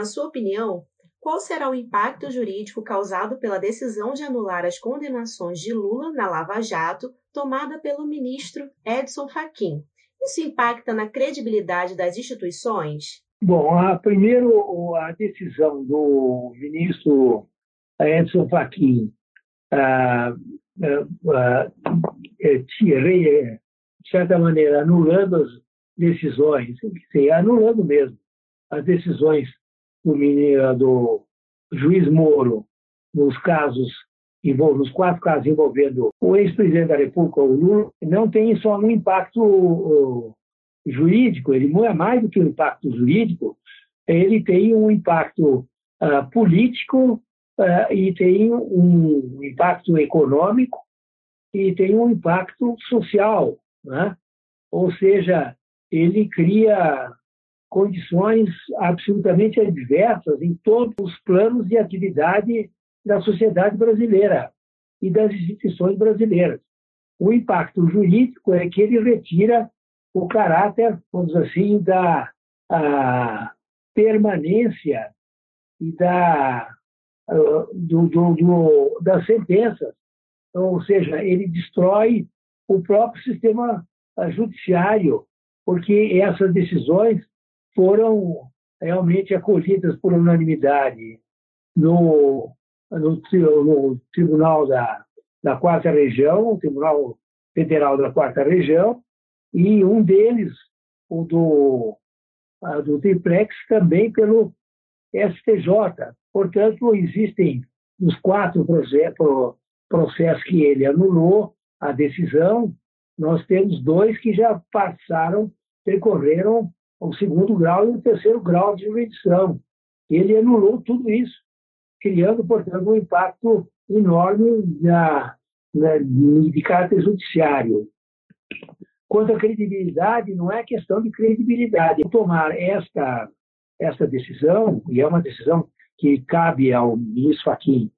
na sua opinião, qual será o impacto jurídico causado pela decisão de anular as condenações de Lula na Lava Jato, tomada pelo ministro Edson Fachin? Isso impacta na credibilidade das instituições? Bom, a, primeiro, a decisão do ministro Edson Fachin ah, ah, ah, de certa maneira, anulando as decisões, anulando mesmo as decisões do, do juiz Moro nos casos nos quatro casos envolvendo o ex-presidente da República, o Lula, não tem só um impacto jurídico, ele é mais do que um impacto jurídico, ele tem um impacto uh, político uh, e tem um impacto econômico e tem um impacto social, né? ou seja, ele cria condições absolutamente adversas em todos os planos de atividade da sociedade brasileira e das instituições brasileiras. O impacto jurídico é que ele retira o caráter, vamos dizer assim, da permanência e da, do, do, do, das sentenças. Então, ou seja, ele destrói o próprio sistema judiciário, porque essas decisões foram realmente acolhidas por unanimidade no, no, no Tribunal da, da Quarta Região, Tribunal Federal da Quarta Região, e um deles, o do, do Triplex, também pelo STJ. Portanto, existem os quatro processos que ele anulou a decisão, nós temos dois que já passaram, percorreram o segundo grau e o terceiro grau de jurisdição. Ele anulou tudo isso, criando, portanto, um impacto enorme na, na, de caráter judiciário. Quanto à credibilidade, não é questão de credibilidade. Tomar esta, esta decisão, e é uma decisão que cabe ao ministro Fachin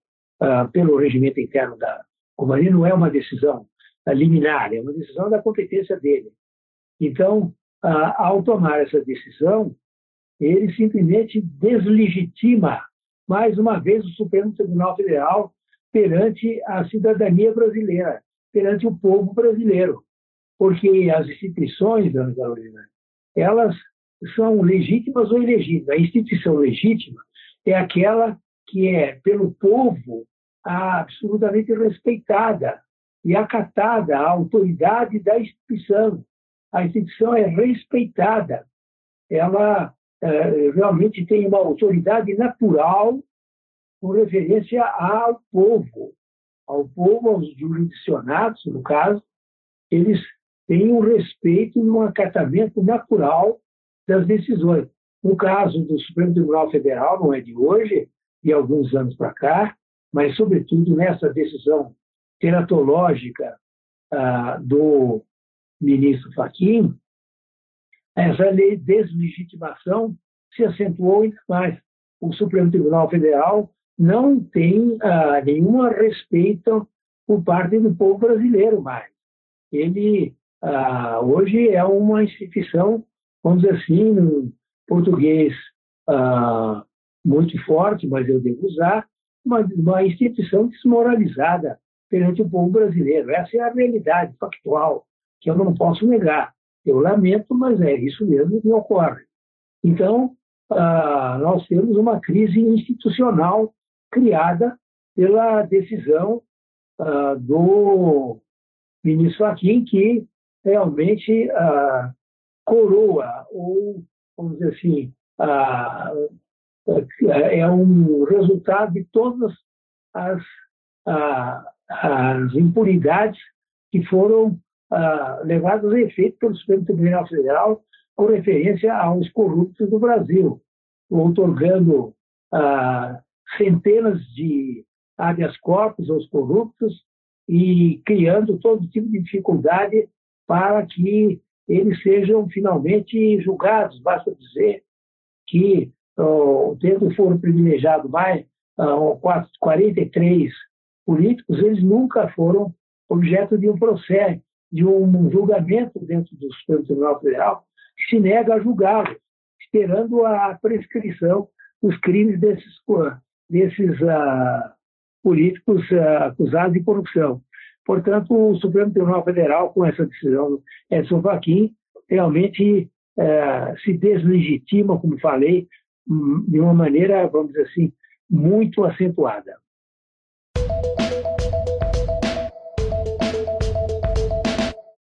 uh, pelo regimento interno da companhia, não é uma decisão liminar, é uma decisão da competência dele. Então, uh, ao tomar essa decisão, ele simplesmente deslegitima, mais uma vez, o Supremo Tribunal Federal perante a cidadania brasileira, perante o povo brasileiro porque as instituições, Ana Carolina, elas são legítimas ou ilegítimas. A instituição legítima é aquela que é, pelo povo, absolutamente respeitada e acatada a autoridade da instituição. A instituição é respeitada. Ela é, realmente tem uma autoridade natural com referência ao povo, ao povo, aos jurisdicionados, no caso, eles tem um respeito e um acatamento natural das decisões. No caso do Supremo Tribunal Federal, não é de hoje, de alguns anos para cá, mas, sobretudo, nessa decisão teratológica ah, do ministro Fachin, essa deslegitimação se acentuou ainda mais. O Supremo Tribunal Federal não tem ah, nenhum respeito por parte do povo brasileiro mais. Ele ah, hoje é uma instituição, vamos dizer assim, no português ah, muito forte, mas eu devo usar, uma, uma instituição desmoralizada perante o povo brasileiro. Essa é a realidade factual, que eu não posso negar. Eu lamento, mas é isso mesmo que ocorre. Então, ah, nós temos uma crise institucional criada pela decisão ah, do ministro Fachin, que realmente a coroa, ou, vamos dizer assim, a, é um resultado de todas as, a, as impunidades que foram levadas a efeito pelo Supremo Tribunal Federal com referência aos corruptos do Brasil, otorgando centenas de habeas corpus aos corruptos e criando todo tipo de dificuldade para que eles sejam finalmente julgados. Basta dizer que, tendo foro privilegiado mais, 43 políticos, eles nunca foram objeto de um processo, de um julgamento dentro do Supremo Tribunal Federal, se nega a julgá-los, esperando a prescrição os crimes desses, desses uh, políticos uh, acusados de corrupção. Portanto, o Supremo Tribunal Federal, com essa decisão Edson Fachin, realmente uh, se deslegitima, como falei, hum, de uma maneira, vamos dizer assim, muito acentuada.